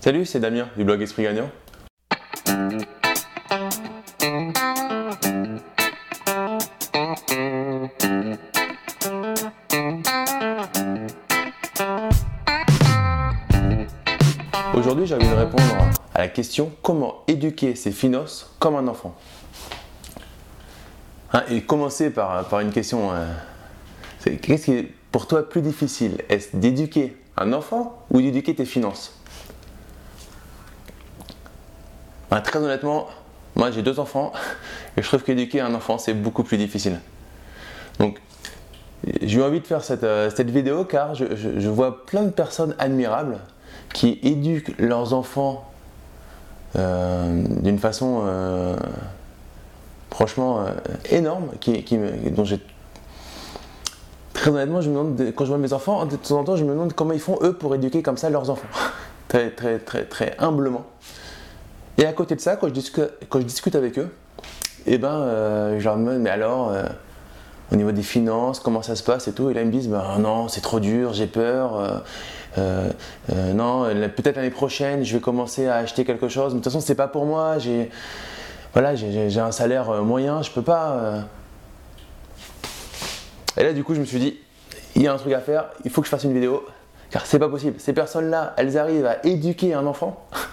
Salut, c'est Damien du blog Esprit Gagnant. Aujourd'hui, j'ai envie de répondre à la question comment éduquer ses finances comme un enfant? Hein, et commencer par, une question euh, Qu'est-ce qui est pour toi plus difficile? Est-ce d'éduquer un enfant ou d'éduquer tes finances? Très honnêtement, moi j'ai deux enfants et je trouve qu'éduquer un enfant c'est beaucoup plus difficile. Donc j'ai eu envie de faire cette, euh, vidéo car je, vois plein de personnes admirables qui éduquent leurs enfants euh, d'une façon euh, franchement énorme, qui, dont j'ai Très honnêtement, je me demande, quand je vois mes enfants, de temps en temps, je me demande comment ils font eux pour éduquer comme ça leurs enfants. très, très, très, très humblement. Et à côté de ça, quand je discute, quand je discute avec eux, eh ben, euh, je leur demande, mais alors, euh, au niveau des finances, comment ça se passe et tout. Et là, ils me disent, ben non, c'est trop dur, j'ai peur. Euh, non, peut-être l'année prochaine, je vais commencer à acheter quelque chose. Mais de toute façon, c'est pas pour moi. J'ai, voilà, j'ai un salaire moyen, je peux pas. Et là, du coup, je me suis dit, il y a un truc à faire, il faut que je fasse une vidéo, car c'est pas possible. Ces personnes-là, elles arrivent à éduquer un enfant,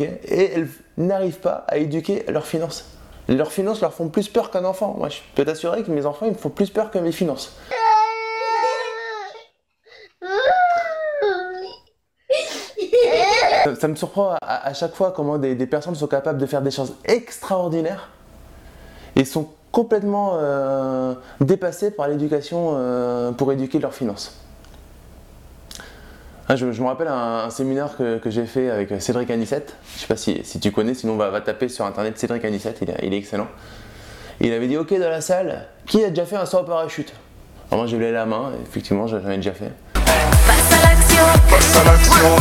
et elles n'arrivent pas à éduquer leurs finances. Leurs finances leur font plus peur qu'un enfant. Moi, je peux t'assurer que mes enfants, ils me font plus peur que mes finances. Ça, me surprend à, chaque fois comment des, des personnes sont capables de faire des choses extraordinaires et sont complètement euh, dépassés par l'éducation euh, pour éduquer leurs finances. Ah, je, me rappelle un, séminaire que, j'ai fait avec Cédric Anissette. Je ne sais pas si, tu connais, sinon va, va taper sur internet Cédric Anissette, il, est excellent. Il avait dit Ok, dans la salle, qui a déjà fait un saut en parachute? Alors moi j'ai levé la main, effectivement j'en ai déjà fait. Passe à l'action Passe à l'action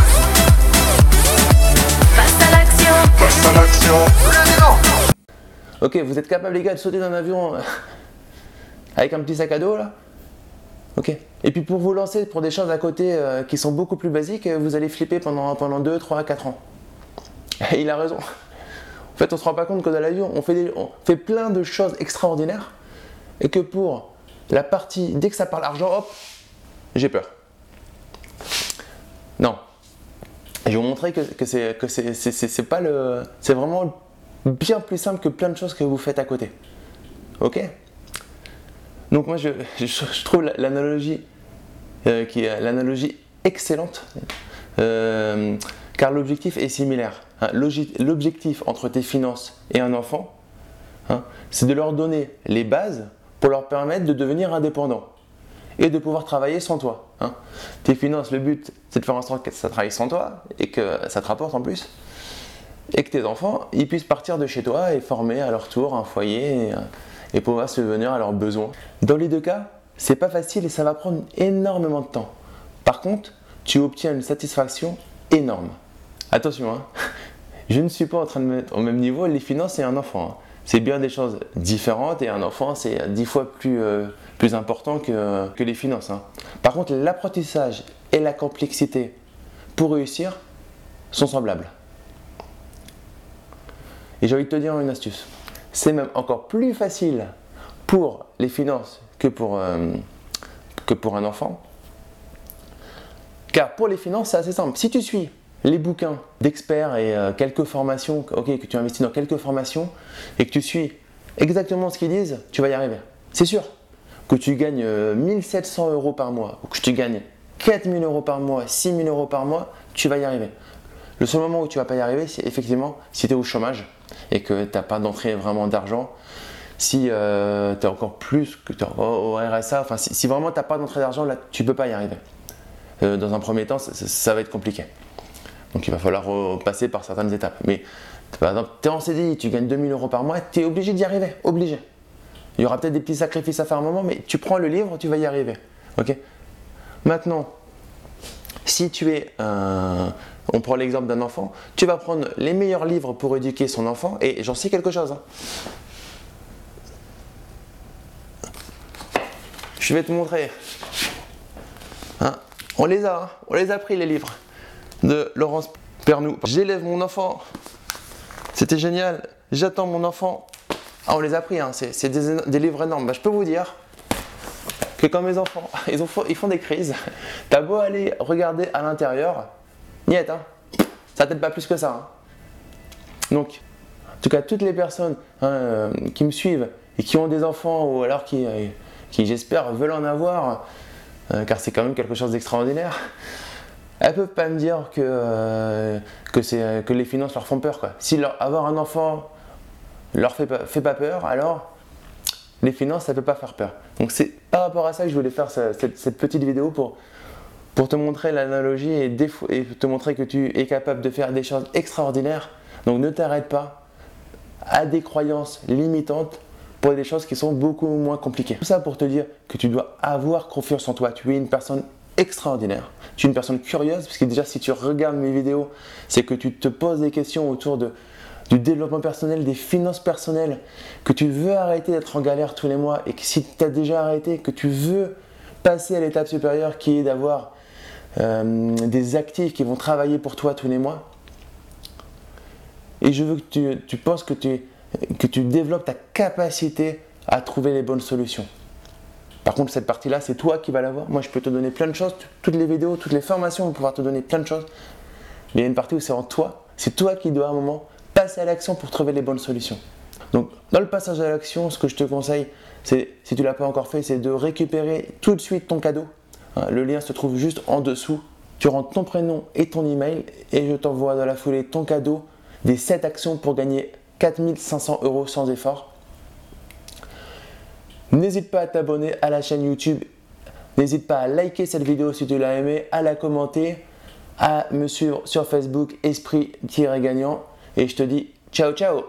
Passe à l'action Passe à l'action Ok, vous êtes capable les gars de sauter dans un avion euh, avec un petit sac à dos là? Ok. Et puis pour vous lancer pour des choses à côté euh, qui sont beaucoup plus basiques, euh, vous allez flipper pendant, pendant 2, 3, 4 ans. Et il a raison. En fait, on se rend pas compte que dans l'avion, on fait, on fait plein de choses extraordinaires et que pour la partie, dès que ça parle argent, hop, j'ai peur. Non. Je vais vous montrer que, que c'est que c'est pas le. C'est vraiment bien plus simple que plein de choses que vous faites à côté. Ok? Donc moi je, trouve l'analogie euh, qui est l'analogie excellente euh, car l'objectif est similaire. Hein. l'objectif entre tes finances et un enfant, hein, c'est de leur donner les bases pour leur permettre de devenir indépendants et de pouvoir travailler sans toi. Hein. Tes finances, le but, c'est de faire en sorte que ça travaille sans toi et que ça te rapporte en plus et que tes enfants ils puissent partir de chez toi et former à leur tour un foyer pouvoir se venir à leurs besoins. Dans les deux cas, c'est pas facile et ça va prendre énormément de temps. Par contre, tu obtiens une satisfaction énorme. Attention, hein, je ne suis pas en train de mettre au même niveau les finances et un enfant. Hein. C'est bien des choses différentes et un enfant c'est dix fois plus, euh, plus important que, que les finances. Hein. Par contre, l'apprentissage et la complexité pour réussir sont semblables. Et j'ai envie de te dire une astuce. C'est même encore plus facile pour les finances que pour, euh, que pour un enfant. Car pour les finances, c'est assez simple. Si tu suis les bouquins d'experts et euh, quelques formations, ok, que tu investis dans quelques formations et que tu suis exactement ce qu'ils disent, tu vas y arriver. C'est sûr. Que tu gagnes 1700 euh, euros par mois ou que tu gagnes 4000 euros par mois, 6000 euros par mois, tu vas y arriver. Le seul moment où tu vas pas y arriver, c'est effectivement si tu es au chômage et que tu n'as pas d'entrée vraiment d'argent. Si euh, tu es encore plus que au, RSA, enfin si, vraiment tu n'as pas d'entrée d'argent, là tu peux pas y arriver. Euh, dans un premier temps, ça, va être compliqué. Donc il va falloir passer par certaines étapes. Mais par exemple, tu es en CDI, tu gagnes 2000 euros par mois, tu es obligé d'y arriver, obligé. Il y aura peut-être des petits sacrifices à faire un moment, mais tu prends le livre, tu vas y arriver. Ok? Maintenant, si tu es un on prend l'exemple d'un enfant, tu vas prendre les meilleurs livres pour éduquer son enfant, et j'en sais quelque chose. Hein. Je vais te montrer. Hein, on les a, hein. on les a pris les livres de Laurence Père nous, j'élève mon enfant. C'était génial. J'attends mon enfant. Ah, on les a pris, c'est des, livres énormes. Bah, je peux vous dire que quand mes enfants, ils, ont, ils font des crises, t'as beau aller regarder à l'intérieur, niet, hein. ça t'aide pas plus que ça. Hein. Donc, en tout cas, toutes les personnes hein, euh, qui me suivent et qui ont des enfants ou alors qui, euh, qui j'espère, veulent en avoir, euh, car c'est quand même quelque chose d'extraordinaire, elles peuvent pas me dire que, que, les finances leur font peur. Quoi. Si avoir un enfant leur fait pas peur, alors les finances, ça peut pas faire peur. Donc c'est par rapport à ça que je voulais faire cette, petite vidéo pour, pour te montrer l'analogie et, et te montrer que tu es capable de faire des choses extraordinaires. Donc ne t'arrête pas à des croyances limitantes pour des choses qui sont beaucoup moins compliquées. Tout ça pour te dire que tu dois avoir confiance en toi. Tu es une personne extraordinaire. Tu es une personne curieuse, parce que déjà si tu regardes mes vidéos, c'est que tu te poses des questions autour de, du développement personnel, des finances personnelles, que tu veux arrêter d'être en galère tous les mois et que si tu as déjà arrêté, que tu veux passer à l'étape supérieure qui est d'avoir euh, des actifs qui vont travailler pour toi tous les mois. Et je veux que tu, tu penses que tu, que tu développes ta capacité à trouver les bonnes solutions. Par contre, cette partie-là, c'est toi qui vas l'avoir. Moi, je peux te donner plein de choses. Toutes les vidéos, toutes les formations vont pouvoir te donner plein de choses. Mais il y a une partie où c'est en toi. C'est toi qui dois à un moment passer à l'action pour trouver les bonnes solutions. Donc, dans le passage à l'action, ce que je te conseille, c'est, si tu ne l'as pas encore fait, c'est de récupérer tout de suite ton cadeau. Hein, le lien se trouve juste en dessous. Tu rentres ton prénom et ton email et je t'envoie dans la foulée ton cadeau des 7 actions pour gagner 4500 euros sans effort. N'hésite pas à t'abonner à la chaîne YouTube. N'hésite pas à liker cette vidéo si tu l'as aimé, à la commenter, à me suivre sur Facebook Esprit-Gagnant. Et je te dis ciao ciao